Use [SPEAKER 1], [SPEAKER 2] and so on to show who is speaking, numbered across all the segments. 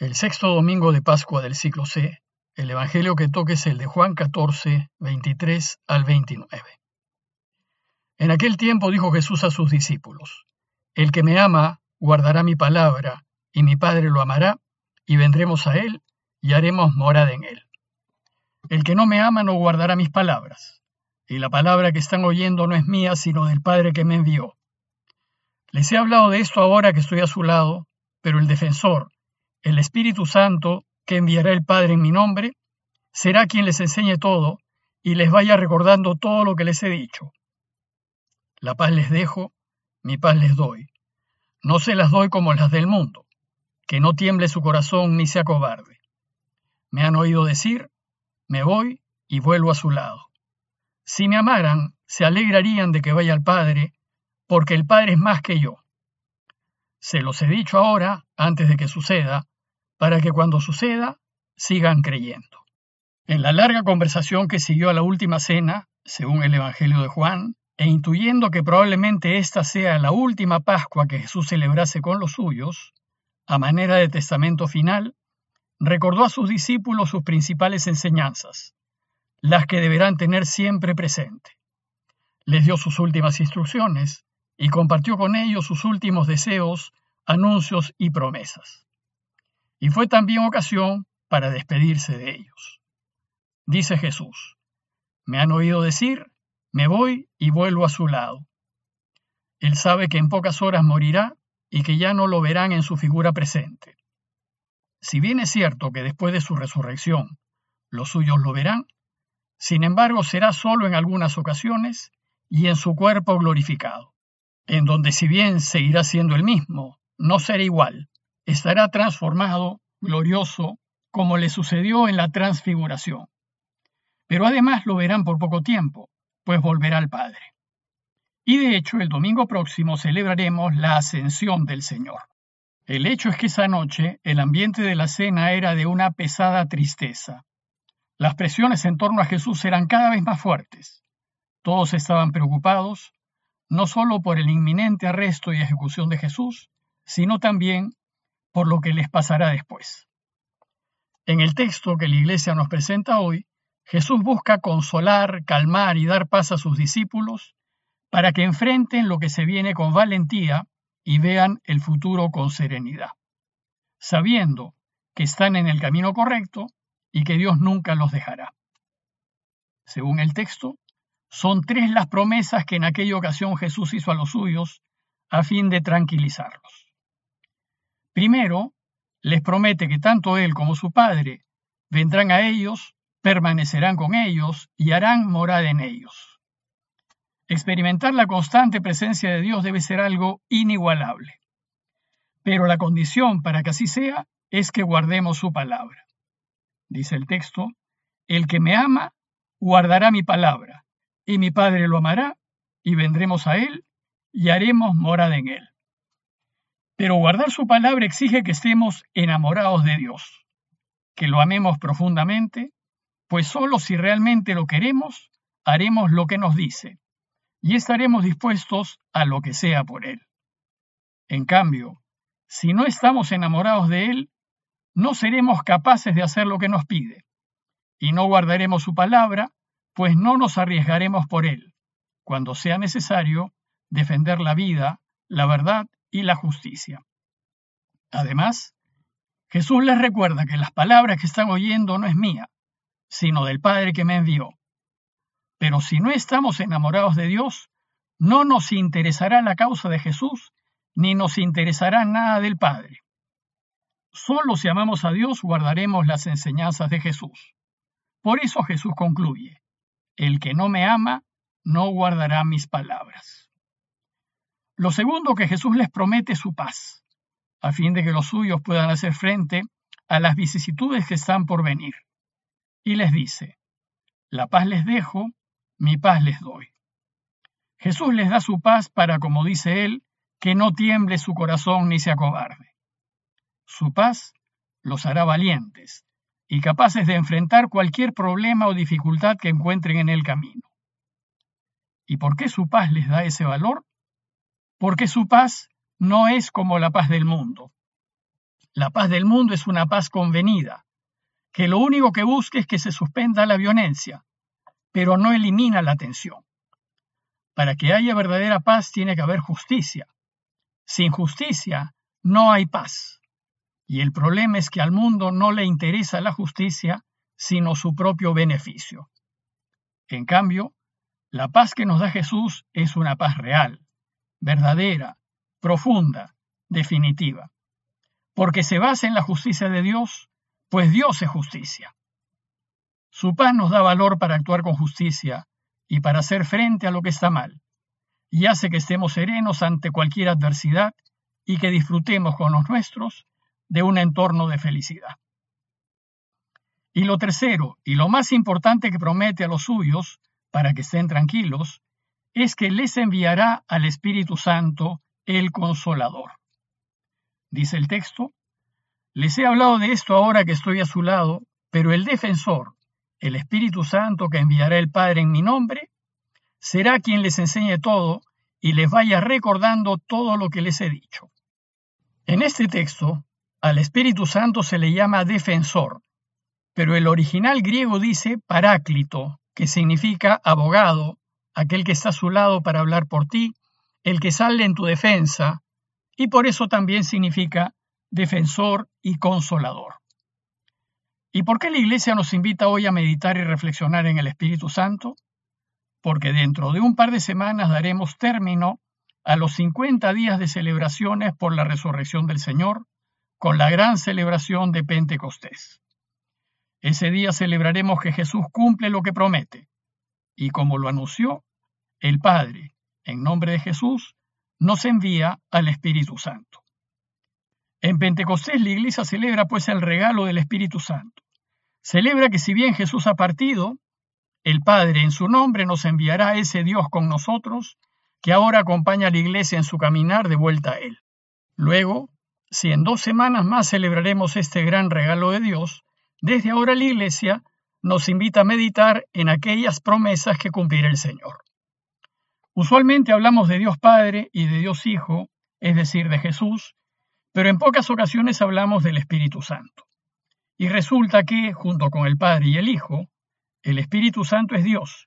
[SPEAKER 1] El sexto domingo de Pascua del ciclo C, el Evangelio que toque es el de Juan 14, 23 al 29. En aquel tiempo dijo Jesús a sus discípulos, El que me ama guardará mi palabra, y mi Padre lo amará, y vendremos a él, y haremos morada en él. El que no me ama no guardará mis palabras, y la palabra que están oyendo no es mía, sino del Padre que me envió. Les he hablado de esto ahora que estoy a su lado, pero el defensor, el Espíritu Santo, que enviará el Padre en mi nombre, será quien les enseñe todo y les vaya recordando todo lo que les he dicho. La paz les dejo, mi paz les doy. No se las doy como las del mundo, que no tiemble su corazón ni sea cobarde. Me han oído decir, me voy y vuelvo a su lado. Si me amaran, se alegrarían de que vaya al Padre, porque el Padre es más que yo. Se los he dicho ahora, antes de que suceda, para que cuando suceda sigan creyendo. En la larga conversación que siguió a la última cena, según el Evangelio de Juan, e intuyendo que probablemente esta sea la última Pascua que Jesús celebrase con los suyos, a manera de testamento final, recordó a sus discípulos sus principales enseñanzas, las que deberán tener siempre presente. Les dio sus últimas instrucciones y compartió con ellos sus últimos deseos, anuncios y promesas y fue también ocasión para despedirse de ellos. Dice Jesús, me han oído decir, me voy y vuelvo a su lado. Él sabe que en pocas horas morirá y que ya no lo verán en su figura presente. Si bien es cierto que después de su resurrección los suyos lo verán, sin embargo será solo en algunas ocasiones y en su cuerpo glorificado, en donde si bien seguirá siendo el mismo, no será igual, estará transformado, glorioso, como le sucedió en la transfiguración. Pero además lo verán por poco tiempo, pues volverá al Padre. Y de hecho, el domingo próximo celebraremos la ascensión del Señor. El hecho es que esa noche el ambiente de la cena era de una pesada tristeza. Las presiones en torno a Jesús eran cada vez más fuertes. Todos estaban preocupados, no solo por el inminente arresto y ejecución de Jesús, sino también por lo que les pasará después. En el texto que la Iglesia nos presenta hoy, Jesús busca consolar, calmar y dar paz a sus discípulos para que enfrenten lo que se viene con valentía y vean el futuro con serenidad, sabiendo que están en el camino correcto y que Dios nunca los dejará. Según el texto, son tres las promesas que en aquella ocasión Jesús hizo a los suyos a fin de tranquilizarlos. Primero, les promete que tanto él como su Padre vendrán a ellos, permanecerán con ellos y harán morada en ellos. Experimentar la constante presencia de Dios debe ser algo inigualable. Pero la condición para que así sea es que guardemos su palabra. Dice el texto, el que me ama guardará mi palabra, y mi Padre lo amará, y vendremos a él, y haremos morada en él. Pero guardar su palabra exige que estemos enamorados de Dios, que lo amemos profundamente, pues solo si realmente lo queremos, haremos lo que nos dice, y estaremos dispuestos a lo que sea por Él. En cambio, si no estamos enamorados de Él, no seremos capaces de hacer lo que nos pide, y no guardaremos su palabra, pues no nos arriesgaremos por Él, cuando sea necesario defender la vida, la verdad y la justicia. Además, Jesús les recuerda que las palabras que están oyendo no es mía, sino del Padre que me envió. Pero si no estamos enamorados de Dios, no nos interesará la causa de Jesús, ni nos interesará nada del Padre. Solo si amamos a Dios guardaremos las enseñanzas de Jesús. Por eso Jesús concluye, el que no me ama, no guardará mis palabras. Lo segundo que Jesús les promete es su paz, a fin de que los suyos puedan hacer frente a las vicisitudes que están por venir. Y les dice, la paz les dejo, mi paz les doy. Jesús les da su paz para, como dice él, que no tiemble su corazón ni se acobarde. Su paz los hará valientes y capaces de enfrentar cualquier problema o dificultad que encuentren en el camino. ¿Y por qué su paz les da ese valor? porque su paz no es como la paz del mundo. la paz del mundo es una paz convenida, que lo único que busca es que se suspenda la violencia, pero no elimina la tensión. Para que haya verdadera paz tiene que haber justicia. Sin justicia no hay paz. Y el problema es que al mundo no le interesa la justicia, sino su propio beneficio. En cambio, la paz que nos da Jesús es una paz real, verdadera, profunda, definitiva, porque se basa en la justicia de Dios, pues Dios es justicia. Su paz nos da valor para actuar con justicia y para hacer frente a lo que está mal, y hace que estemos serenos ante cualquier adversidad y que disfrutemos con los nuestros de un entorno de felicidad. Y lo tercero, y lo más importante que promete a los suyos, para que estén tranquilos, es que les enviará al Espíritu Santo el Consolador. Dice el texto, les he hablado de esto ahora que estoy a su lado, pero el defensor, el Espíritu Santo que enviará el Padre en mi nombre, será quien les enseñe todo y les vaya recordando todo lo que les he dicho. En este texto, al Espíritu Santo se le llama defensor, pero el original griego dice paráclito, que significa abogado, aquel que está a su lado para hablar por ti, el que sale en tu defensa, y por eso también significa defensor y consolador. ¿Y por qué la Iglesia nos invita hoy a meditar y reflexionar en el Espíritu Santo? Porque dentro de un par de semanas daremos término a los 50 días de celebraciones por la resurrección del Señor, con la gran celebración de Pentecostés. Ese día celebraremos que Jesús cumple lo que promete, y como lo anunció, el Padre, en nombre de Jesús, nos envía al Espíritu Santo. En Pentecostés la Iglesia celebra pues el regalo del Espíritu Santo. Celebra que si bien Jesús ha partido, el Padre en su nombre nos enviará ese Dios con nosotros, que ahora acompaña a la Iglesia en su caminar de vuelta a Él. Luego, si en dos semanas más celebraremos este gran regalo de Dios, desde ahora la Iglesia nos invita a meditar en aquellas promesas que cumplirá el Señor. Usualmente hablamos de Dios Padre y de Dios Hijo, es decir, de Jesús, pero en pocas ocasiones hablamos del Espíritu Santo. Y resulta que, junto con el Padre y el Hijo, el Espíritu Santo es Dios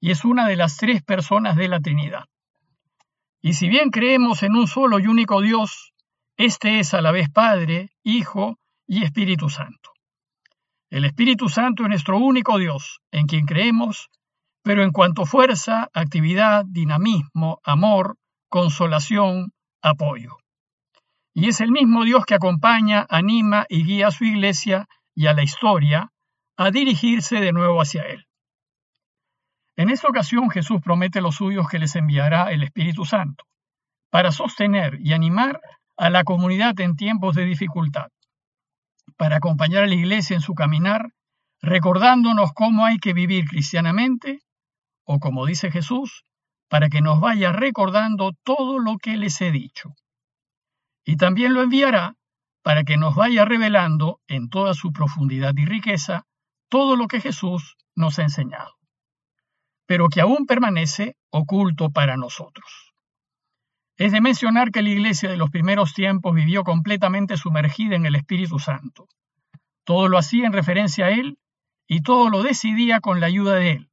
[SPEAKER 1] y es una de las tres personas de la Trinidad. Y si bien creemos en un solo y único Dios, este es a la vez Padre, Hijo y Espíritu Santo. El Espíritu Santo es nuestro único Dios, en quien creemos, pero en cuanto fuerza, actividad, dinamismo, amor, consolación, apoyo. Y es el mismo Dios que acompaña, anima y guía a su iglesia y a la historia a dirigirse de nuevo hacia Él. En esta ocasión Jesús promete a los suyos que les enviará el Espíritu Santo para sostener y animar a la comunidad en tiempos de dificultad para acompañar a la Iglesia en su caminar, recordándonos cómo hay que vivir cristianamente, o como dice Jesús, para que nos vaya recordando todo lo que les he dicho. Y también lo enviará para que nos vaya revelando en toda su profundidad y riqueza todo lo que Jesús nos ha enseñado, pero que aún permanece oculto para nosotros. Es de mencionar que la iglesia de los primeros tiempos vivió completamente sumergida en el Espíritu Santo. Todo lo hacía en referencia a Él y todo lo decidía con la ayuda de Él.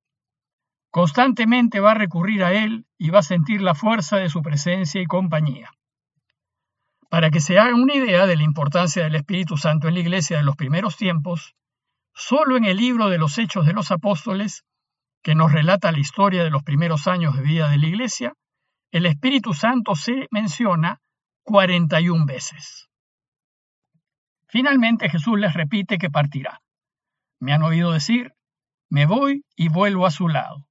[SPEAKER 1] Constantemente va a recurrir a Él y va a sentir la fuerza de su presencia y compañía. Para que se haga una idea de la importancia del Espíritu Santo en la iglesia de los primeros tiempos, solo en el libro de los Hechos de los Apóstoles, que nos relata la historia de los primeros años de vida de la iglesia, el Espíritu Santo se menciona 41 veces. Finalmente Jesús les repite que partirá. Me han oído decir, me voy y vuelvo a su lado.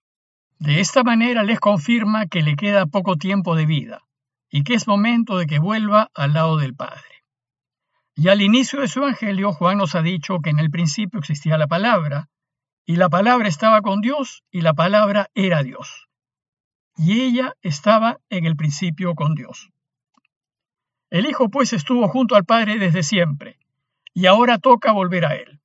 [SPEAKER 1] De esta manera les confirma que le queda poco tiempo de vida y que es momento de que vuelva al lado del Padre. Y al inicio de su Evangelio, Juan nos ha dicho que en el principio existía la palabra, y la palabra estaba con Dios, y la palabra era Dios y ella estaba en el principio con Dios. El Hijo pues estuvo junto al Padre desde siempre, y ahora toca volver a Él.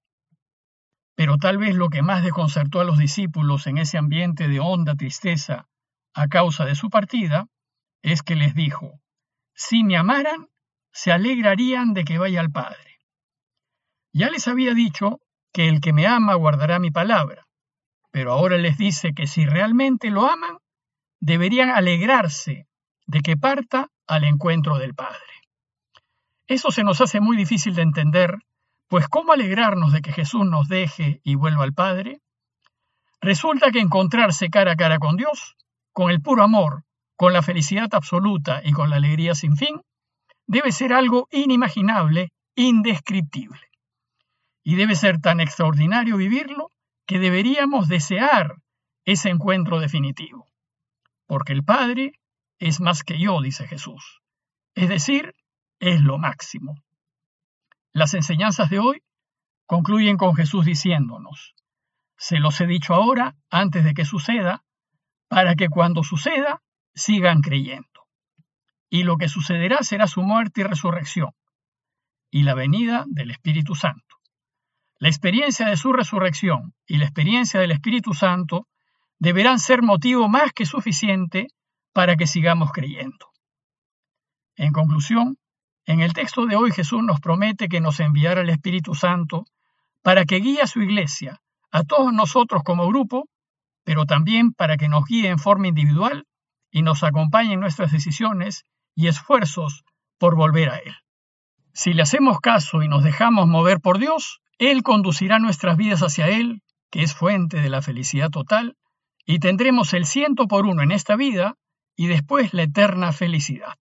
[SPEAKER 1] Pero tal vez lo que más desconcertó a los discípulos en ese ambiente de honda tristeza a causa de su partida, es que les dijo, si me amaran, se alegrarían de que vaya al Padre. Ya les había dicho que el que me ama guardará mi palabra, pero ahora les dice que si realmente lo aman, deberían alegrarse de que parta al encuentro del Padre. Eso se nos hace muy difícil de entender, pues ¿cómo alegrarnos de que Jesús nos deje y vuelva al Padre? Resulta que encontrarse cara a cara con Dios, con el puro amor, con la felicidad absoluta y con la alegría sin fin, debe ser algo inimaginable, indescriptible. Y debe ser tan extraordinario vivirlo que deberíamos desear ese encuentro definitivo. Porque el Padre es más que yo, dice Jesús. Es decir, es lo máximo. Las enseñanzas de hoy concluyen con Jesús diciéndonos, se los he dicho ahora antes de que suceda, para que cuando suceda sigan creyendo y lo que sucederá será su muerte y resurrección, y la venida del Espíritu Santo. La experiencia de su resurrección y la experiencia del Espíritu Santo deberán ser motivo más que suficiente para que sigamos creyendo. En conclusión, en el texto de hoy Jesús nos promete que nos enviará el Espíritu Santo para que guíe a su iglesia, a todos nosotros como grupo, pero también para que nos guíe en forma individual y nos acompañe en nuestras decisiones y esfuerzos por volver a Él. Si le hacemos caso y nos dejamos mover por Dios, Él conducirá nuestras vidas hacia Él, que es fuente de la felicidad total, y tendremos el ciento por uno en esta vida y después la eterna felicidad.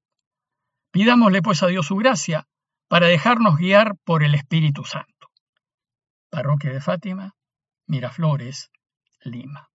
[SPEAKER 1] Pidámosle pues a Dios su gracia para dejarnos guiar por el Espíritu Santo. Parroquia de Fátima, Miraflores, Lima.